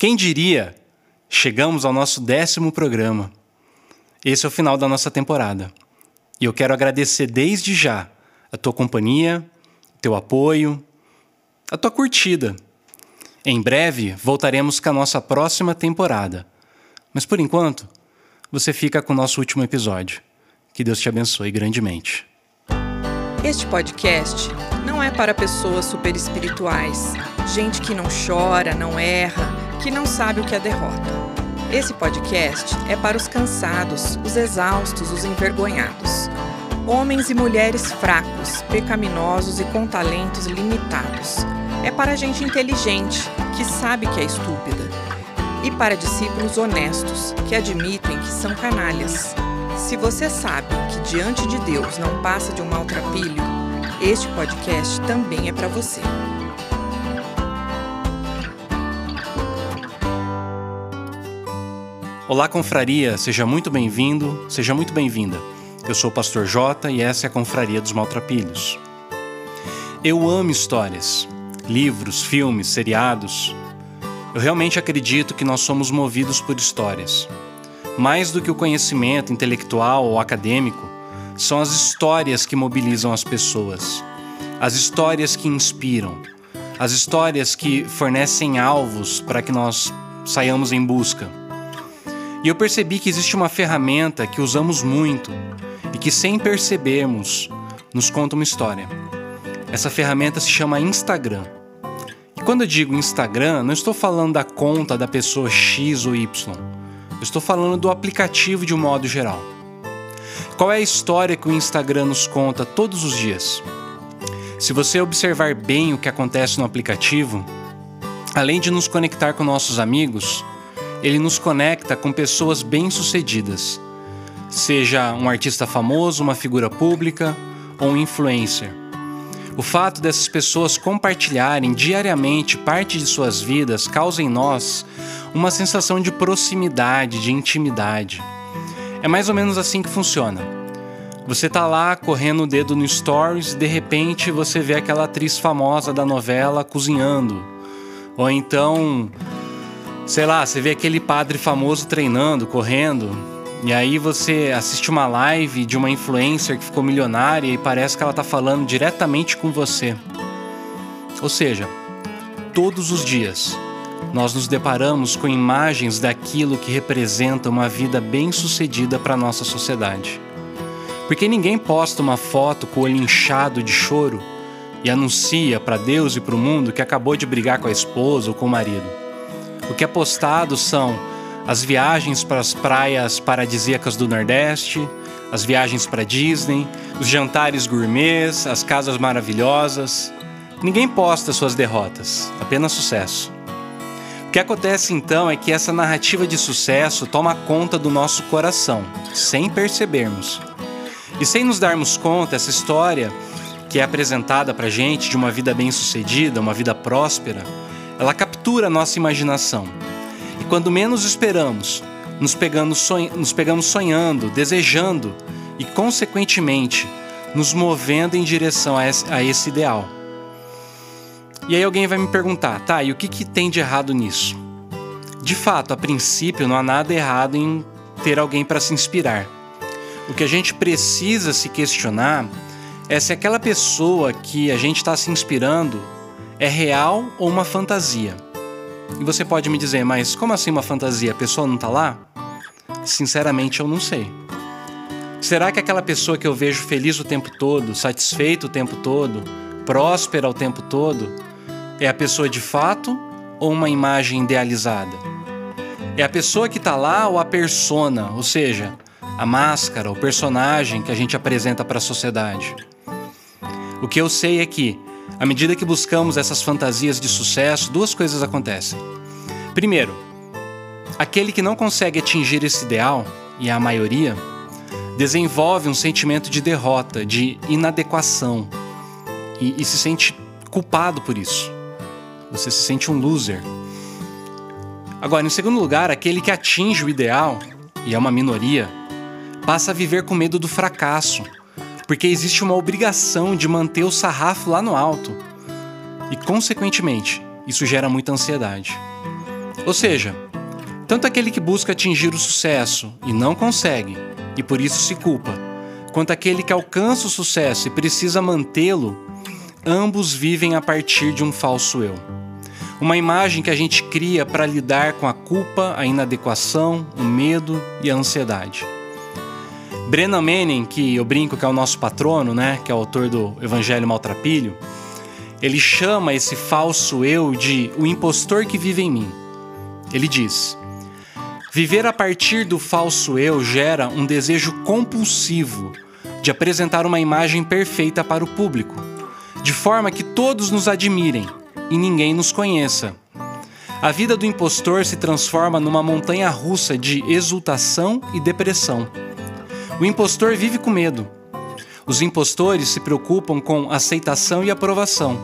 Quem diria? Chegamos ao nosso décimo programa. Esse é o final da nossa temporada. E eu quero agradecer desde já a tua companhia, teu apoio, a tua curtida. Em breve voltaremos com a nossa próxima temporada. Mas por enquanto, você fica com o nosso último episódio. Que Deus te abençoe grandemente. Este podcast não é para pessoas super espirituais, gente que não chora, não erra, que não sabe o que é derrota. Esse podcast é para os cansados, os exaustos, os envergonhados. Homens e mulheres fracos, pecaminosos e com talentos limitados. É para gente inteligente, que sabe que é estúpida. E para discípulos honestos, que admitem que são canalhas. Se você sabe que diante de Deus não passa de um maltrapilho, este podcast também é para você. Olá, confraria, seja muito bem-vindo, seja muito bem-vinda. Eu sou o Pastor Jota e essa é a Confraria dos Maltrapilhos. Eu amo histórias, livros, filmes, seriados. Eu realmente acredito que nós somos movidos por histórias. Mais do que o conhecimento intelectual ou acadêmico, são as histórias que mobilizam as pessoas, as histórias que inspiram, as histórias que fornecem alvos para que nós saiamos em busca. E eu percebi que existe uma ferramenta que usamos muito e que, sem percebermos, nos conta uma história. Essa ferramenta se chama Instagram. E quando eu digo Instagram, não estou falando da conta da pessoa X ou Y. Eu estou falando do aplicativo de um modo geral. Qual é a história que o Instagram nos conta todos os dias? Se você observar bem o que acontece no aplicativo, além de nos conectar com nossos amigos, ele nos conecta com pessoas bem-sucedidas, seja um artista famoso, uma figura pública ou um influencer. O fato dessas pessoas compartilharem diariamente parte de suas vidas causa em nós uma sensação de proximidade, de intimidade. É mais ou menos assim que funciona. Você tá lá correndo o dedo no stories e de repente você vê aquela atriz famosa da novela cozinhando. Ou então sei lá, você vê aquele padre famoso treinando, correndo, e aí você assiste uma live de uma influencer que ficou milionária e parece que ela está falando diretamente com você. Ou seja, todos os dias nós nos deparamos com imagens daquilo que representa uma vida bem-sucedida para nossa sociedade. Porque ninguém posta uma foto com o olho inchado de choro e anuncia para Deus e para o mundo que acabou de brigar com a esposa ou com o marido. O que é postado são as viagens para as praias paradisíacas do Nordeste, as viagens para Disney, os jantares gourmets, as casas maravilhosas. Ninguém posta suas derrotas, apenas sucesso. O que acontece então é que essa narrativa de sucesso toma conta do nosso coração, sem percebermos. E sem nos darmos conta, essa história que é apresentada para gente de uma vida bem-sucedida, uma vida próspera, captura a nossa imaginação. E quando menos esperamos, nos nos pegamos sonhando, desejando e, consequentemente, nos movendo em direção a esse, a esse ideal. E aí alguém vai me perguntar, tá, e o que, que tem de errado nisso? De fato, a princípio, não há nada errado em ter alguém para se inspirar. O que a gente precisa se questionar é se aquela pessoa que a gente está se inspirando é real ou uma fantasia? E você pode me dizer, mas como assim uma fantasia? A pessoa não está lá? Sinceramente, eu não sei. Será que aquela pessoa que eu vejo feliz o tempo todo, satisfeito o tempo todo, próspera o tempo todo, é a pessoa de fato ou uma imagem idealizada? É a pessoa que está lá ou a persona, ou seja, a máscara, o personagem que a gente apresenta para a sociedade? O que eu sei é que à medida que buscamos essas fantasias de sucesso, duas coisas acontecem. Primeiro, aquele que não consegue atingir esse ideal, e a maioria, desenvolve um sentimento de derrota, de inadequação, e, e se sente culpado por isso. Você se sente um loser. Agora, em segundo lugar, aquele que atinge o ideal, e é uma minoria, passa a viver com medo do fracasso porque existe uma obrigação de manter o sarrafo lá no alto. E, consequentemente, isso gera muita ansiedade. Ou seja, tanto aquele que busca atingir o sucesso e não consegue, e por isso se culpa, quanto aquele que alcança o sucesso e precisa mantê-lo, ambos vivem a partir de um falso eu. Uma imagem que a gente cria para lidar com a culpa, a inadequação, o medo e a ansiedade. Brennan Manning, que eu brinco que é o nosso patrono, né, que é o autor do Evangelho Maltrapilho, ele chama esse falso eu de o impostor que vive em mim. Ele diz: Viver a partir do falso eu gera um desejo compulsivo de apresentar uma imagem perfeita para o público, de forma que todos nos admirem e ninguém nos conheça. A vida do impostor se transforma numa montanha russa de exultação e depressão. O impostor vive com medo. Os impostores se preocupam com aceitação e aprovação.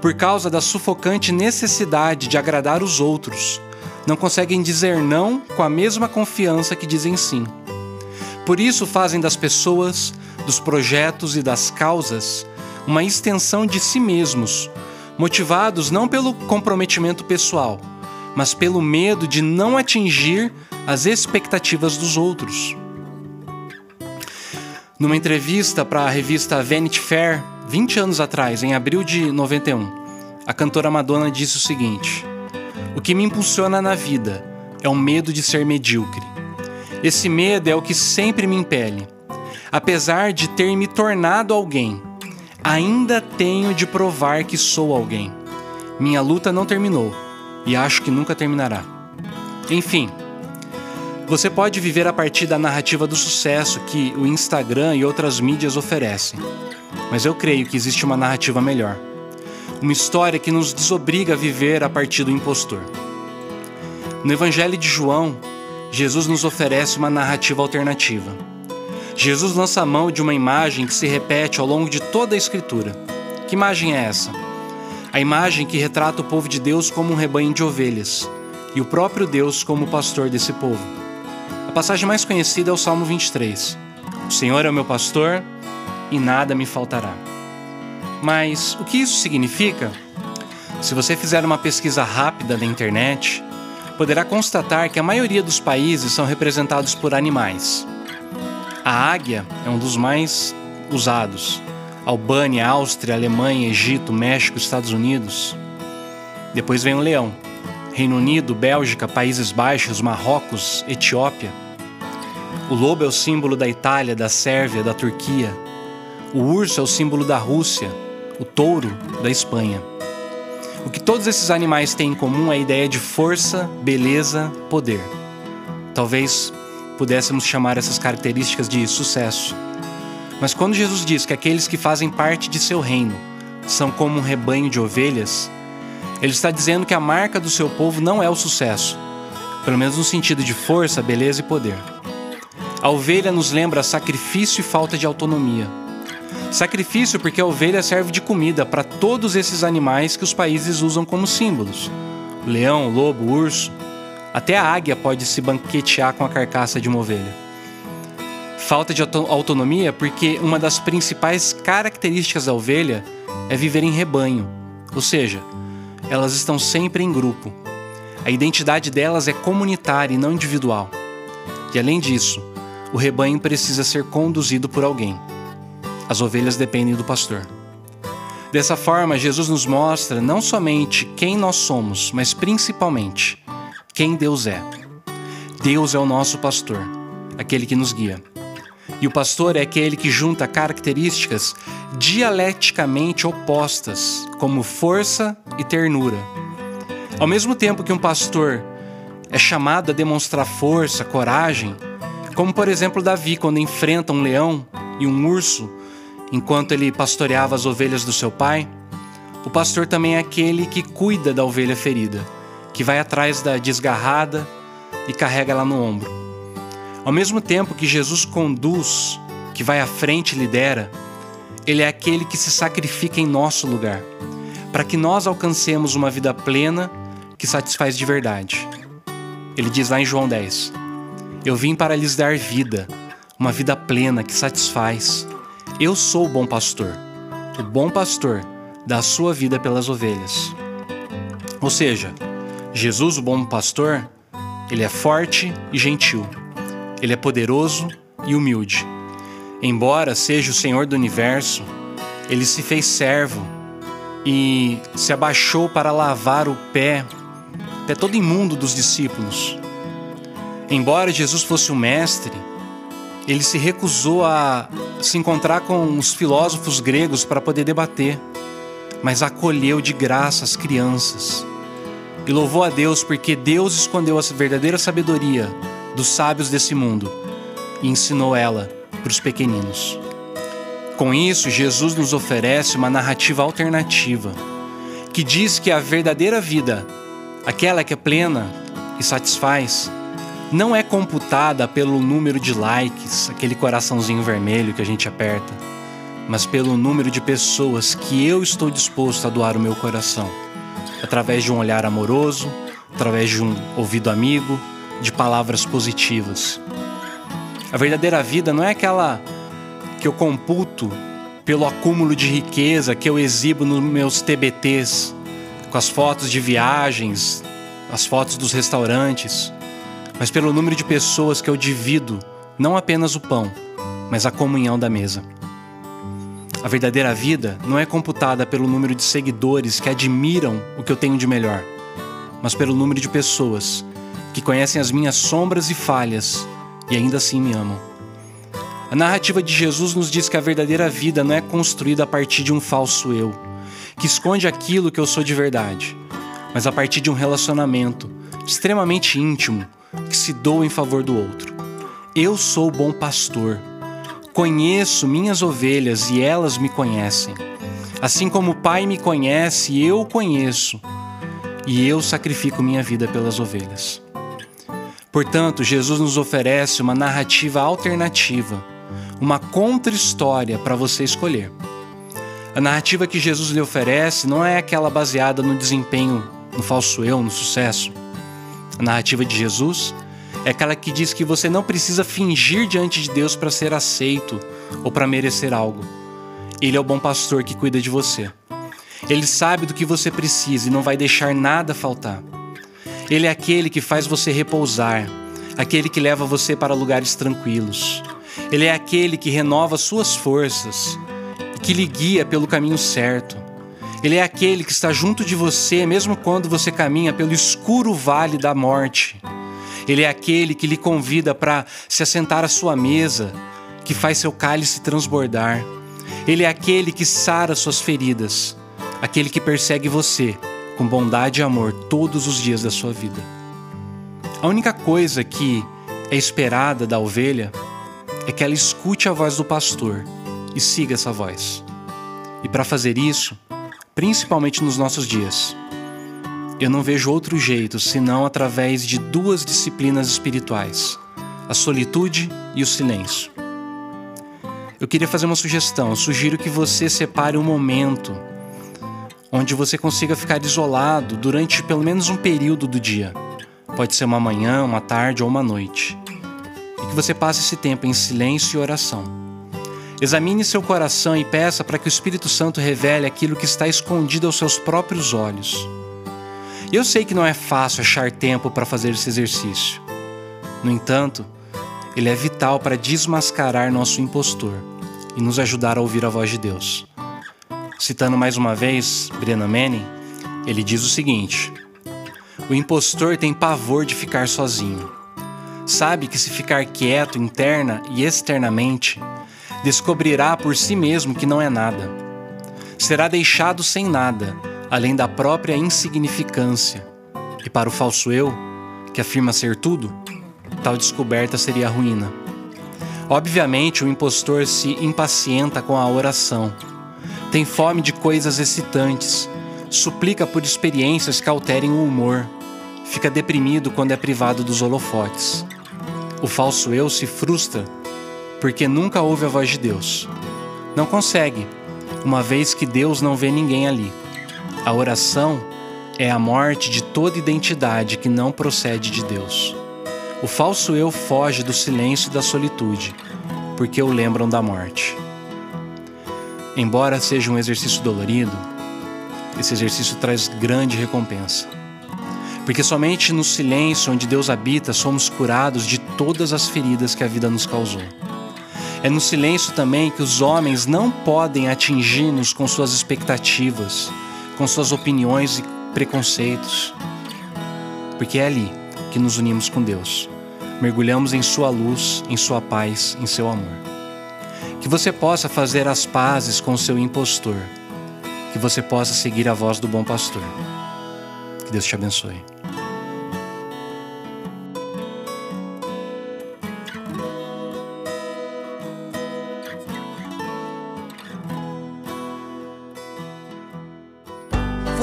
Por causa da sufocante necessidade de agradar os outros, não conseguem dizer não com a mesma confiança que dizem sim. Por isso fazem das pessoas, dos projetos e das causas uma extensão de si mesmos, motivados não pelo comprometimento pessoal, mas pelo medo de não atingir as expectativas dos outros. Numa entrevista para a revista Vanity Fair, 20 anos atrás, em abril de 91, a cantora Madonna disse o seguinte: O que me impulsiona na vida é o medo de ser medíocre. Esse medo é o que sempre me impele. Apesar de ter me tornado alguém, Ainda tenho de provar que sou alguém. Minha luta não terminou e acho que nunca terminará. Enfim, você pode viver a partir da narrativa do sucesso que o Instagram e outras mídias oferecem, mas eu creio que existe uma narrativa melhor. Uma história que nos desobriga a viver a partir do impostor. No Evangelho de João, Jesus nos oferece uma narrativa alternativa Jesus lança a mão de uma imagem que se repete ao longo de toda a Escritura. Que imagem é essa? A imagem que retrata o povo de Deus como um rebanho de ovelhas e o próprio Deus como pastor desse povo. Passagem mais conhecida é o Salmo 23. O Senhor é o meu pastor e nada me faltará. Mas o que isso significa? Se você fizer uma pesquisa rápida na internet, poderá constatar que a maioria dos países são representados por animais. A águia é um dos mais usados. Albânia, Áustria, Alemanha, Egito, México, Estados Unidos. Depois vem o leão. Reino Unido, Bélgica, Países Baixos, Marrocos, Etiópia. O lobo é o símbolo da Itália, da Sérvia, da Turquia. O urso é o símbolo da Rússia. O touro, da Espanha. O que todos esses animais têm em comum é a ideia de força, beleza, poder. Talvez pudéssemos chamar essas características de sucesso. Mas quando Jesus diz que aqueles que fazem parte de seu reino são como um rebanho de ovelhas, ele está dizendo que a marca do seu povo não é o sucesso, pelo menos no sentido de força, beleza e poder. A ovelha nos lembra sacrifício e falta de autonomia. Sacrifício porque a ovelha serve de comida para todos esses animais que os países usam como símbolos: leão, lobo, urso. Até a águia pode se banquetear com a carcaça de uma ovelha. Falta de autonomia porque uma das principais características da ovelha é viver em rebanho, ou seja, elas estão sempre em grupo. A identidade delas é comunitária e não individual. E além disso, o rebanho precisa ser conduzido por alguém. As ovelhas dependem do pastor. Dessa forma, Jesus nos mostra não somente quem nós somos, mas principalmente quem Deus é. Deus é o nosso pastor, aquele que nos guia. E o pastor é aquele que junta características dialeticamente opostas, como força e ternura. Ao mesmo tempo que um pastor é chamado a demonstrar força, coragem, como por exemplo Davi quando enfrenta um leão e um urso enquanto ele pastoreava as ovelhas do seu pai, o pastor também é aquele que cuida da ovelha ferida que vai atrás da desgarrada e carrega ela no ombro. Ao mesmo tempo que Jesus conduz, que vai à frente e lidera, ele é aquele que se sacrifica em nosso lugar, para que nós alcancemos uma vida plena que satisfaz de verdade. Ele diz lá em João 10: Eu vim para lhes dar vida, uma vida plena que satisfaz. Eu sou o bom pastor. O bom pastor dá a sua vida pelas ovelhas. Ou seja, Jesus, o bom pastor, ele é forte e gentil. Ele é poderoso e humilde. Embora seja o Senhor do universo, ele se fez servo e se abaixou para lavar o pé, pé todo imundo dos discípulos. Embora Jesus fosse o mestre, ele se recusou a se encontrar com os filósofos gregos para poder debater, mas acolheu de graça as crianças e louvou a Deus porque Deus escondeu a verdadeira sabedoria dos sábios desse mundo e ensinou ela para os pequeninos. Com isso, Jesus nos oferece uma narrativa alternativa que diz que a verdadeira vida, aquela que é plena e satisfaz, não é computada pelo número de likes, aquele coraçãozinho vermelho que a gente aperta, mas pelo número de pessoas que eu estou disposto a doar o meu coração através de um olhar amoroso, através de um ouvido amigo, de palavras positivas. A verdadeira vida não é aquela que eu computo pelo acúmulo de riqueza que eu exibo nos meus TBTs, com as fotos de viagens, as fotos dos restaurantes, mas pelo número de pessoas que eu divido não apenas o pão, mas a comunhão da mesa. A verdadeira vida não é computada pelo número de seguidores que admiram o que eu tenho de melhor, mas pelo número de pessoas que conhecem as minhas sombras e falhas e ainda assim me amam. A narrativa de Jesus nos diz que a verdadeira vida não é construída a partir de um falso eu, que esconde aquilo que eu sou de verdade, mas a partir de um relacionamento extremamente íntimo que se doa em favor do outro. Eu sou bom pastor Conheço minhas ovelhas e elas me conhecem. Assim como o Pai me conhece, eu conheço, e eu sacrifico minha vida pelas ovelhas. Portanto, Jesus nos oferece uma narrativa alternativa, uma contra-história para você escolher. A narrativa que Jesus lhe oferece não é aquela baseada no desempenho, no falso eu, no sucesso. A narrativa de Jesus é aquela que diz que você não precisa fingir diante de Deus para ser aceito ou para merecer algo. Ele é o bom pastor que cuida de você. Ele sabe do que você precisa e não vai deixar nada faltar. Ele é aquele que faz você repousar, aquele que leva você para lugares tranquilos. Ele é aquele que renova suas forças e que lhe guia pelo caminho certo. Ele é aquele que está junto de você mesmo quando você caminha pelo escuro vale da morte. Ele é aquele que lhe convida para se assentar à sua mesa, que faz seu cálice transbordar. Ele é aquele que sara suas feridas, aquele que persegue você com bondade e amor todos os dias da sua vida. A única coisa que é esperada da ovelha é que ela escute a voz do pastor e siga essa voz. E para fazer isso, principalmente nos nossos dias, eu não vejo outro jeito senão através de duas disciplinas espirituais: a solitude e o silêncio. Eu queria fazer uma sugestão. Eu sugiro que você separe um momento onde você consiga ficar isolado durante pelo menos um período do dia. Pode ser uma manhã, uma tarde ou uma noite. E que você passe esse tempo em silêncio e oração. Examine seu coração e peça para que o Espírito Santo revele aquilo que está escondido aos seus próprios olhos. Eu sei que não é fácil achar tempo para fazer esse exercício. No entanto, ele é vital para desmascarar nosso impostor e nos ajudar a ouvir a voz de Deus. Citando mais uma vez Brennan Manning, ele diz o seguinte: O impostor tem pavor de ficar sozinho. Sabe que se ficar quieto interna e externamente, descobrirá por si mesmo que não é nada. Será deixado sem nada além da própria insignificância. E para o falso eu, que afirma ser tudo, tal descoberta seria ruína. Obviamente, o impostor se impacienta com a oração, tem fome de coisas excitantes, suplica por experiências que alterem o humor, fica deprimido quando é privado dos holofotes. O falso eu se frustra porque nunca ouve a voz de Deus. Não consegue, uma vez que Deus não vê ninguém ali. A oração é a morte de toda identidade que não procede de Deus. O falso eu foge do silêncio e da solitude, porque o lembram da morte. Embora seja um exercício dolorido, esse exercício traz grande recompensa. Porque somente no silêncio onde Deus habita somos curados de todas as feridas que a vida nos causou. É no silêncio também que os homens não podem atingir-nos com suas expectativas, com suas opiniões e preconceitos. Porque é ali que nos unimos com Deus. Mergulhamos em Sua luz, em Sua paz, em Seu amor. Que você possa fazer as pazes com o seu impostor. Que você possa seguir a voz do bom pastor. Que Deus te abençoe.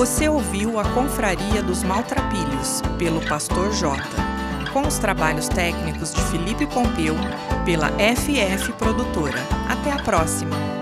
Você ouviu a Confraria dos Maltrapilhos, pelo Pastor J, com os trabalhos técnicos de Felipe Pompeu, pela FF Produtora. Até a próxima!